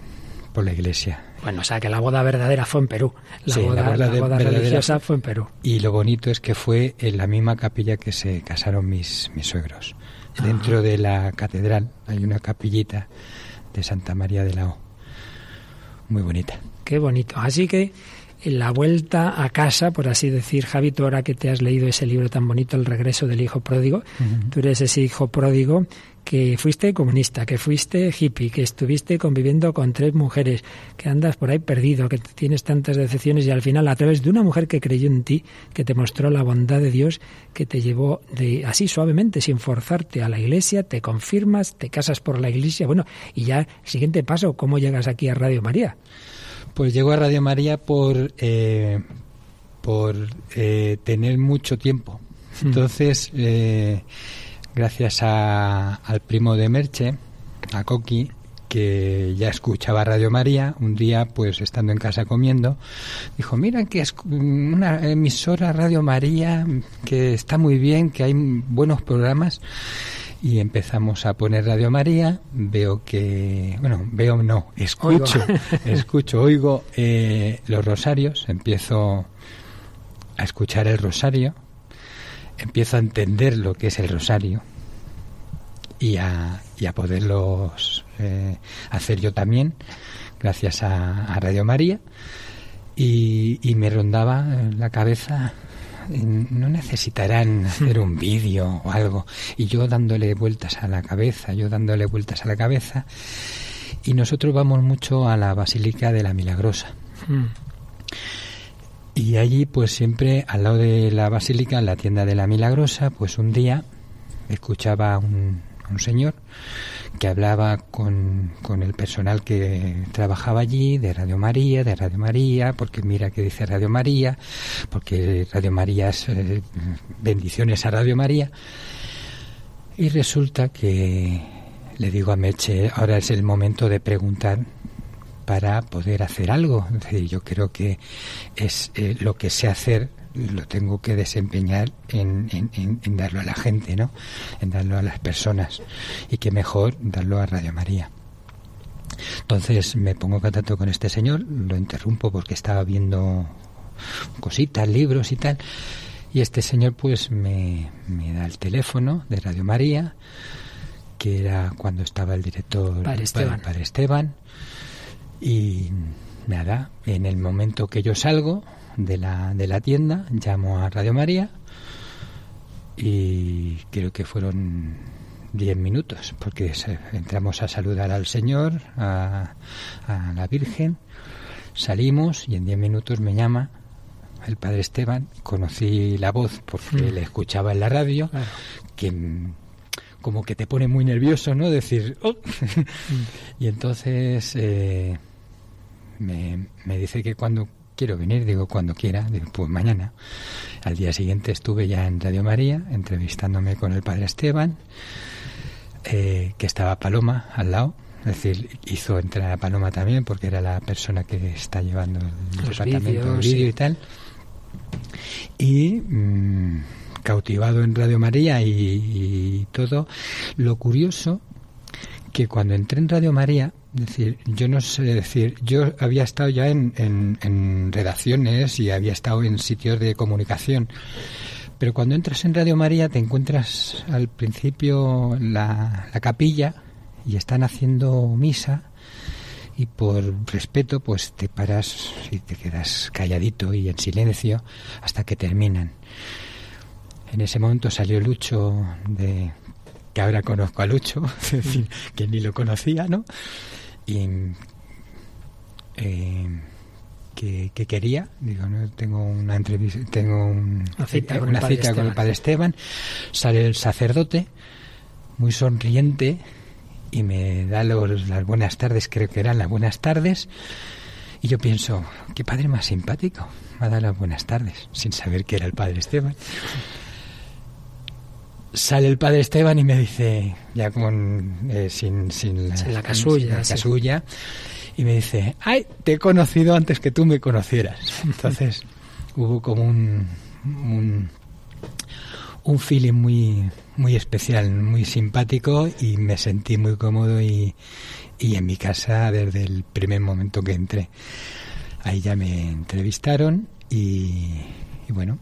por la iglesia, bueno, o sea que la boda verdadera fue en Perú. La boda, la boda, religiosa fue en Perú. Y lo bonito es que fue en la misma capilla que se casaron mis, mis suegros. Dentro de la catedral hay una capillita de Santa María de la O. Muy bonita. Qué bonito. Así que en la vuelta a casa, por así decir, Javi, tú ahora que te has leído ese libro tan bonito, El regreso del hijo pródigo, tú eres ese hijo pródigo que fuiste comunista, que fuiste hippie, que estuviste conviviendo con tres mujeres, que andas por ahí perdido, que tienes tantas decepciones y al final a través de una mujer que creyó en ti, que te mostró la bondad de Dios, que te llevó de así suavemente, sin forzarte a la iglesia, te confirmas, te casas por la iglesia, bueno, y ya el siguiente paso, ¿cómo llegas aquí a Radio María? Pues llego a Radio María por eh, por eh, tener mucho tiempo. Hmm. Entonces eh, gracias a, al primo de Merche, a Coqui, que ya escuchaba Radio María, un día, pues estando en casa comiendo, dijo, mira que es una emisora Radio María, que está muy bien, que hay buenos programas. Y empezamos a poner Radio María, veo que, bueno, veo no, escucho, (laughs) escucho, oigo eh, los rosarios, empiezo a escuchar el rosario, empiezo a entender lo que es el rosario y a, y a poderlos eh, hacer yo también, gracias a, Radio María. Y, y, me rondaba la cabeza, no necesitarán hacer un vídeo o algo, y yo dándole vueltas a la cabeza, yo dándole vueltas a la cabeza. Y nosotros vamos mucho a la Basílica de la Milagrosa. Hmm. Y allí, pues siempre al lado de la basílica, en la tienda de la Milagrosa, pues un día escuchaba un, un señor que hablaba con, con, el personal que trabajaba allí, de Radio María, de Radio María, porque mira que dice Radio María, porque Radio María es eh, bendiciones a Radio María. Y resulta que le digo a Meche, ahora es el momento de preguntar para poder hacer algo. Es decir, yo creo que es eh, lo que sé hacer lo tengo que desempeñar en, en, darlo a la gente, ¿no? En darlo a las personas. Y que mejor darlo a Radio María. Entonces me pongo en contacto con este señor, lo interrumpo porque estaba viendo cositas, libros y tal. Y este señor pues me, me da el teléfono de Radio María, que era cuando estaba el director para Esteban. Para Esteban. Y nada, en el momento que yo salgo, de la, de la tienda, llamo a Radio María y creo que fueron 10 minutos, porque entramos a saludar al Señor, a, a la Virgen, salimos y en 10 minutos me llama el Padre Esteban, conocí la voz porque mm. le escuchaba en la radio, que como que te pone muy nervioso, ¿no? Decir, oh". (laughs) y entonces eh, me, me dice que cuando quiero venir, digo cuando quiera, digo, pues mañana. Al día siguiente estuve ya en Radio María entrevistándome con el padre Esteban, eh, que estaba Paloma al lado. Es decir, hizo entrar a Paloma también porque era la persona que está llevando el departamento de vídeo y tal. Y mm, cautivado en Radio María y, y todo. Lo curioso que cuando entré en Radio María decir, yo no sé decir, yo había estado ya en, en, redacciones y había estado en sitios de comunicación, pero cuando entras en Radio María te encuentras al principio la, la capilla y están haciendo misa y por respeto pues te paras y te quedas calladito y en silencio hasta que terminan. En ese momento salió Lucho de que ahora conozco a Lucho, (laughs) que ni lo conocía, ¿no? Y eh, que, quería. Digo no tengo una entrevista tengo una cita, con, el padre Esteban sale el sacerdote muy sonriente y me da los, las buenas tardes creo que eran las buenas tardes. Y yo pienso qué padre más simpático me ha dado las buenas tardes sin saber que era el padre Esteban sale el padre Esteban y me dice, ya con eh, sin, sin, la, casulla, casulla y me dice, ay, te he conocido antes que tú me conocieras. (laughs) Entonces hubo como un, un, un feeling muy, muy especial, muy simpático y me sentí muy cómodo y, y en mi casa desde el primer momento que entré. Ahí ya me entrevistaron y, y bueno,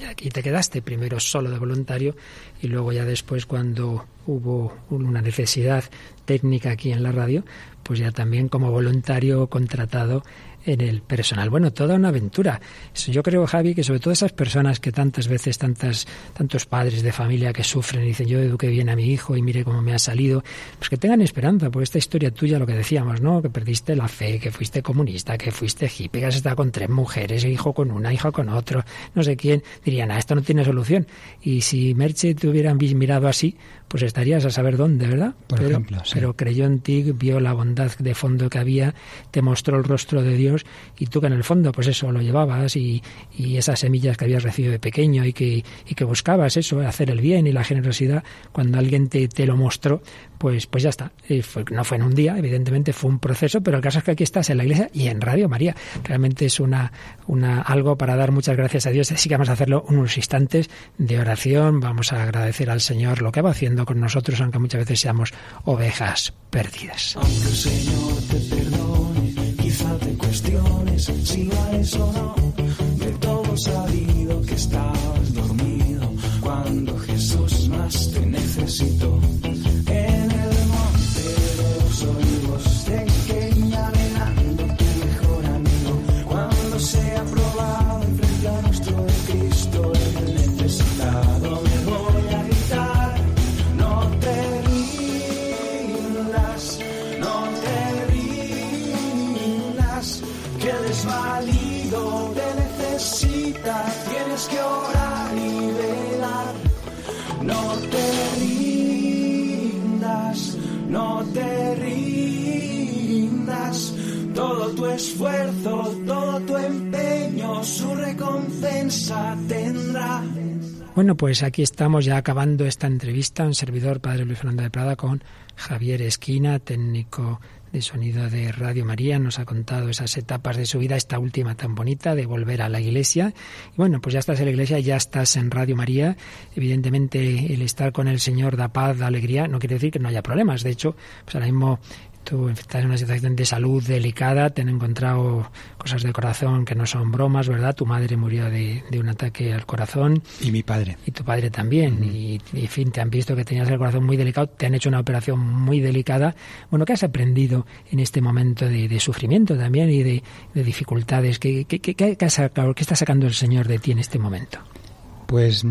y aquí te quedaste primero solo de voluntario y luego ya después cuando hubo una necesidad técnica aquí en la radio, pues ya también como voluntario contratado en el personal. Bueno, toda una aventura. Yo creo, Javi, que sobre todo esas personas que tantas veces, tantas, tantos padres de familia que sufren y dicen yo eduqué bien a mi hijo y mire cómo me ha salido, pues que tengan esperanza, por esta historia tuya, lo que decíamos, ¿no? Que perdiste la fe, que fuiste comunista, que fuiste hippie, que has estado con tres mujeres, hijo con una, hijo con otro, no sé quién, dirían, ah, esto no tiene solución. Y si Merche te hubieran mirado así, pues estarías a saber dónde, ¿verdad? Por pero, ejemplo, pero creyó en ti, vio la bondad de fondo que había, te mostró el rostro de Dios y tú que en el fondo, pues eso, lo llevabas y, y esas semillas que habías recibido de pequeño y que, y que buscabas eso, hacer el bien y la generosidad, cuando alguien te, te lo mostró, pues, pues ya está. no fue en un día, evidentemente fue un proceso, pero el caso es que aquí estás en la iglesia y en Radio María. Realmente es una, una, algo para dar muchas gracias a Dios. Así que vamos a hacerlo unos instantes de oración. Vamos a agradecer al Señor lo que va haciendo con nosotros, aunque muchas veces seamos ovejas perdidas. Aunque el Señor te perdone, quizá te cuestiones si vales o no. De todo sabido que estabas dormido cuando Jesús más te necesitó. Esfuerzo, todo tu empeño, su recompensa tendrá. Bueno, pues aquí estamos ya acabando esta entrevista. Un servidor, Padre Luis Fernando de Prada, con Javier Esquina, técnico de sonido de Radio María, nos ha contado esas etapas de su vida, esta última tan bonita de volver a la iglesia. Y bueno, pues ya estás en la iglesia, ya estás en Radio María. Evidentemente el estar con el Señor da paz, da alegría, no quiere decir que no haya problemas. De hecho, pues ahora mismo tú estás en una situación de salud delicada, te han encontrado cosas de corazón que no son bromas, ¿verdad? Tu madre murió de, un ataque al corazón. Y mi padre. Y tu padre también. y, en fin, te han visto que tenías el corazón muy delicado, te han hecho una operación muy delicada. Bueno, ¿qué has aprendido en este momento de, sufrimiento también y de, dificultades? ¿Qué, qué, qué, qué, está sacando el Señor de ti en este momento? Pues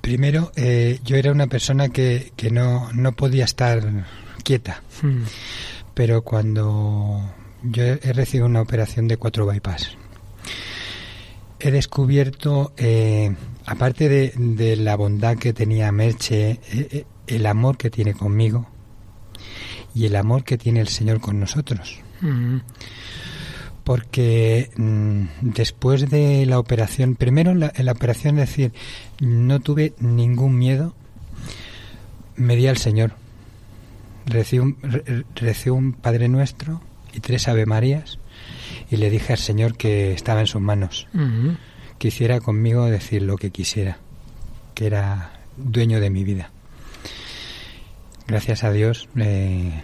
primero, eh, yo era una persona que, que no, no podía estar quieta. Hmm. Pero cuando yo he recibido una operación de cuatro bypass, he descubierto, eh, aparte de, la bondad que tenía Merche, eh, eh, el amor que tiene conmigo y el amor que tiene el Señor con nosotros. Hmm. Porque mm, después de la operación, primero en la, en la operación, es decir, no tuve ningún miedo, me di al Señor recibí un, un Padre Nuestro y tres Ave Marías y le dije al Señor que estaba en sus manos, que hiciera conmigo decir lo que quisiera, que era dueño de mi vida. Gracias a Dios me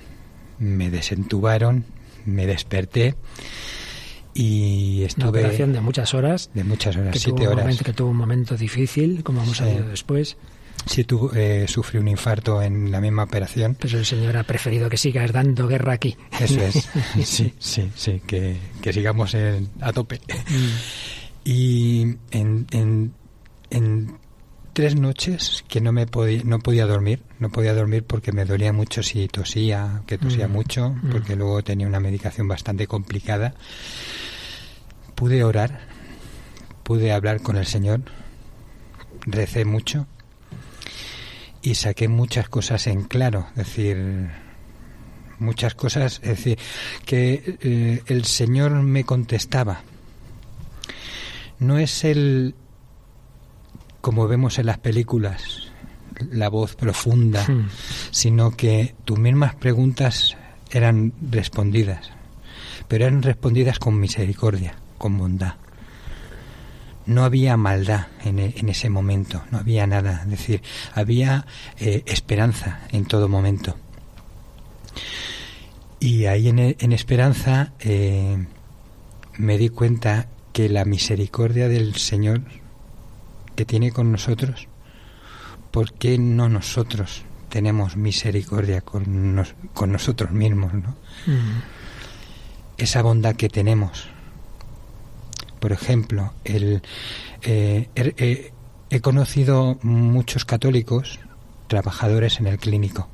desentubaron, me desperté y estuve... Una operación de muchas horas. De muchas horas, siete horas. que tuvo un momento difícil, como hemos sí. después. Sí, tú eh, sufrí un infarto en la misma operación. Pues el Señor ha preferido que sigas dando guerra aquí. Eso es, (laughs) sí, sí, sí, que, sigamos a tope. Mm. Y en, en, tres noches que no me podía, no podía dormir, no podía dormir porque me dolía mucho si tosía, que tosía mm. mucho, mm. porque luego tenía una medicación bastante complicada. Pude orar, pude hablar con el Señor, recé mucho y saqué muchas cosas en claro, es decir, muchas cosas, es decir, que eh, el Señor me contestaba. No es el, como vemos en las películas, la voz profunda, sino que tus mismas preguntas eran respondidas, pero eran respondidas con misericordia, con bondad no había maldad en, e, en, ese momento, no había nada, es decir, había eh, esperanza en todo momento. Y ahí en, en esperanza eh, me di cuenta que la misericordia del Señor que tiene con nosotros, ¿por qué no nosotros tenemos misericordia con, con nosotros mismos? ¿no? Mm. Esa bondad que tenemos por ejemplo, el, eh, er, eh, he conocido muchos católicos trabajadores en el clínico.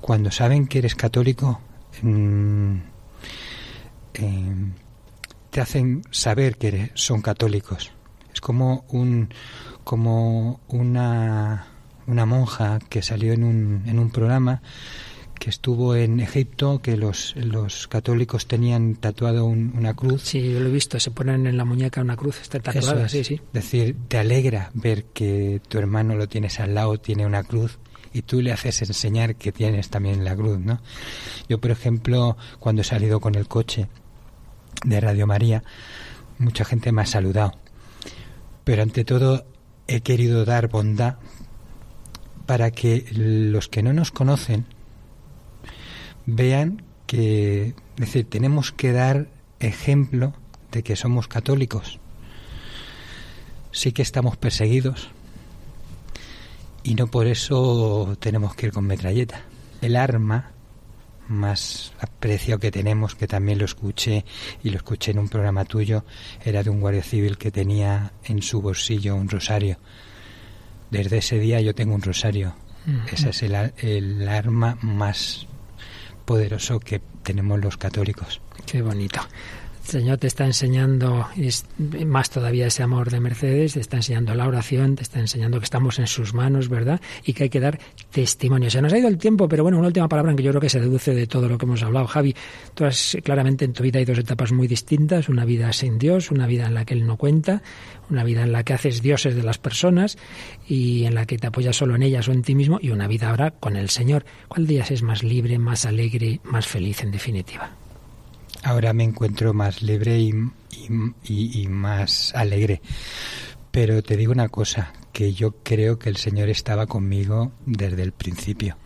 Cuando saben que eres católico, mm, eh, te hacen saber que son católicos. Es como un como una una monja que salió en un, en un programa que estuvo en Egipto, que los, los católicos tenían tatuado una cruz. Sí, yo lo he visto, se ponen en la muñeca una cruz, está tatuada, sí, sí. Es decir, te alegra ver que tu hermano lo tienes al lado, tiene una cruz, y tú le haces enseñar que tienes también la cruz, ¿no? Yo, por ejemplo, cuando he salido con el coche de Radio María, mucha gente me ha saludado, pero ante todo he querido dar bondad para que los que no nos conocen, vean que, es decir, tenemos que dar ejemplo de que somos católicos. Sí que estamos perseguidos y no por eso tenemos que ir con metralleta. El arma más apreciado que tenemos, que también lo escuché y lo escuché en un programa tuyo, era de un guardia civil que tenía en su bolsillo un rosario. Desde ese día yo tengo un rosario. Ese es el, el arma más poderoso que tenemos los católicos. Qué bonito. El Señor te está enseñando más todavía ese amor de Mercedes, te está enseñando la oración, te está enseñando que estamos en sus manos, ¿verdad? Y que hay que dar testimonio. Se nos ha ido el tiempo, pero bueno, una última palabra en que yo creo que se deduce de todo lo que hemos hablado. Javi, tú has, claramente en tu vida hay dos etapas muy distintas, una vida sin Dios, una vida en la que Él no cuenta, una vida en la que haces dioses de las personas y en la que te apoyas solo en ellas o en ti mismo, y una vida ahora con el Señor. ¿Cuál de ellas es más libre, más alegre, más feliz en definitiva? Ahora me encuentro más libre y, y, y, más alegre. Pero te digo una cosa, que yo creo que el Señor estaba conmigo desde el principio,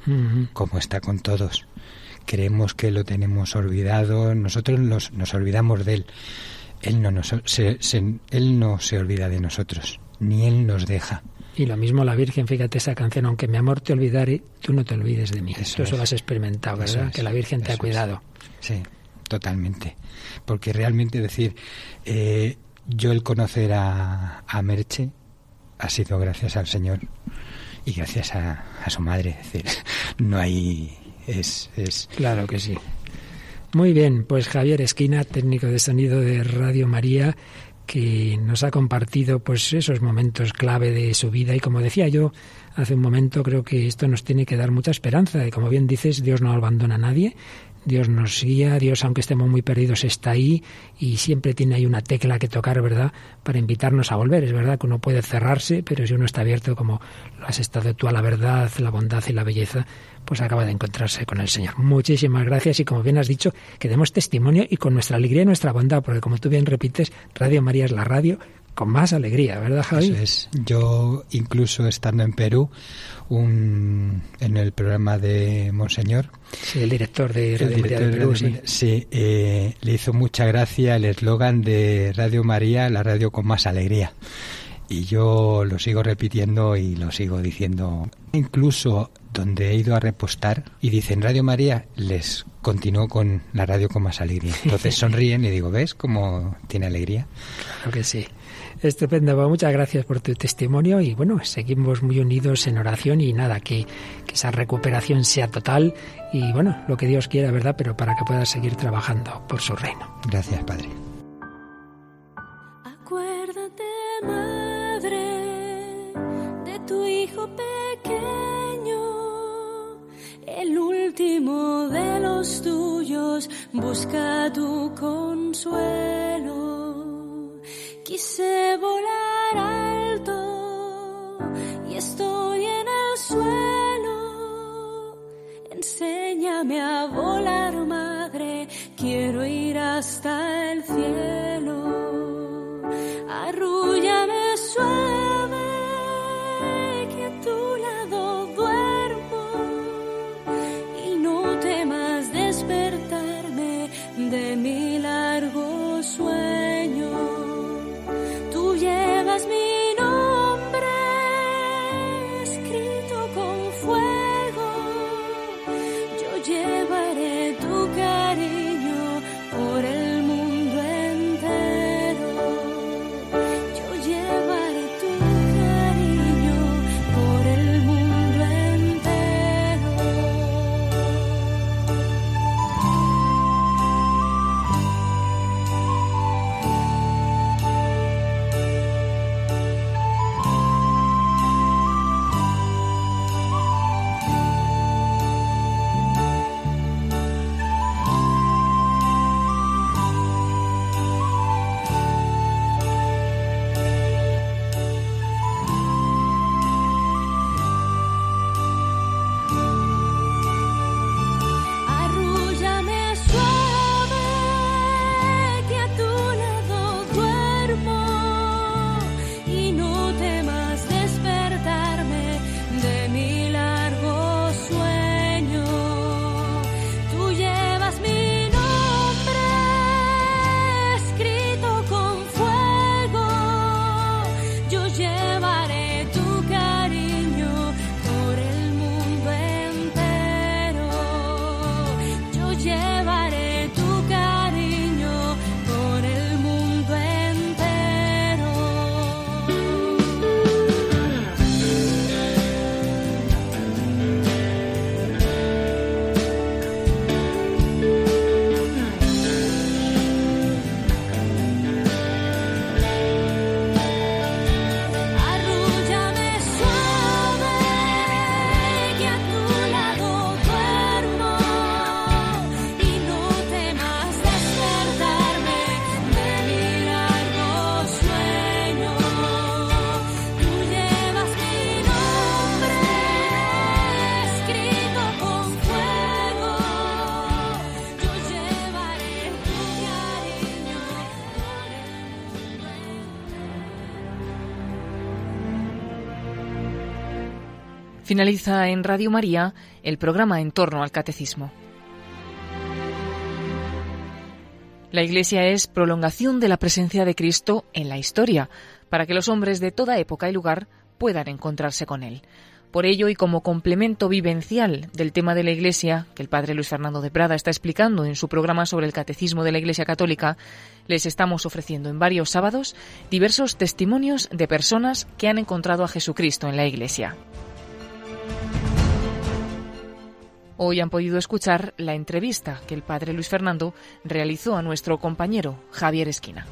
como está con todos. Creemos que lo tenemos olvidado, nosotros nos, nos olvidamos de Él. Él no, nos, se, se, él no se olvida de nosotros, ni Él nos deja. Y lo mismo la Virgen, fíjate esa canción, aunque mi amor te olvidare, tú no te olvides de mí. Eso tú eso es. lo has experimentado, ¿verdad? Es, que la Virgen te ha es. cuidado. Sí, totalmente. Porque realmente decir, eh, yo el conocer a, a, Merche ha sido gracias al Señor y gracias a, a su madre. Es decir, (laughs) no hay... Es, es... Claro que sí. Muy bien, pues Javier Esquina, técnico de sonido de Radio María, que nos ha compartido pues esos momentos clave de su vida y como decía yo hace un momento creo que esto nos tiene que dar mucha esperanza y como bien dices Dios no abandona a nadie Dios nos guía, Dios aunque estemos muy perdidos está ahí y siempre tiene ahí una tecla que tocar, ¿verdad? Para invitarnos a volver. Es verdad que uno puede cerrarse, pero si uno está abierto como lo has estado tú a la verdad, la bondad y la belleza, pues acaba de encontrarse con el Señor. Muchísimas gracias y como bien has dicho, que demos testimonio y con nuestra alegría y nuestra bondad, porque como tú bien repites, Radio María es la radio con más alegría, ¿verdad, Javi? Eso es. Yo, incluso estando en Perú, un, en el programa de Monseñor. Sí, el director de Radio el María director de Perú, sí eh, le hizo mucha gracia el eslogan de Radio María, la radio con más alegría. Y yo lo sigo repitiendo y lo sigo diciendo. Incluso donde he ido a repostar y dicen Radio María, les continúo con la radio con más alegría. Entonces (laughs) sonríen y digo, ¿ves cómo tiene alegría? Claro que sí. Estupendo, pues muchas gracias por tu testimonio y bueno, seguimos muy unidos en oración y nada, que, que, esa recuperación sea total y bueno, lo que Dios quiera, ¿verdad? Pero para que puedas seguir trabajando por su reino. Gracias, Padre. Acuérdate, madre, de tu hijo pequeño, el último de los tuyos, busca tu consuelo. Quise volar alto y estoy en el suelo. Enséñame a volar, madre, quiero ir hasta Finaliza en Radio María el programa en torno al catecismo. La Iglesia es prolongación de la presencia de Cristo en la historia, para que los hombres de toda época y lugar puedan encontrarse con Él. Por ello, y como complemento vivencial del tema de la Iglesia, que el padre Luis Fernando de Prada está explicando en su programa sobre el Catecismo de la Iglesia Católica, les estamos ofreciendo en varios sábados diversos testimonios de personas que han encontrado a Jesucristo en la Iglesia. Hoy han podido escuchar la entrevista que el padre Luis Fernando realizó a nuestro compañero Javier Esquina.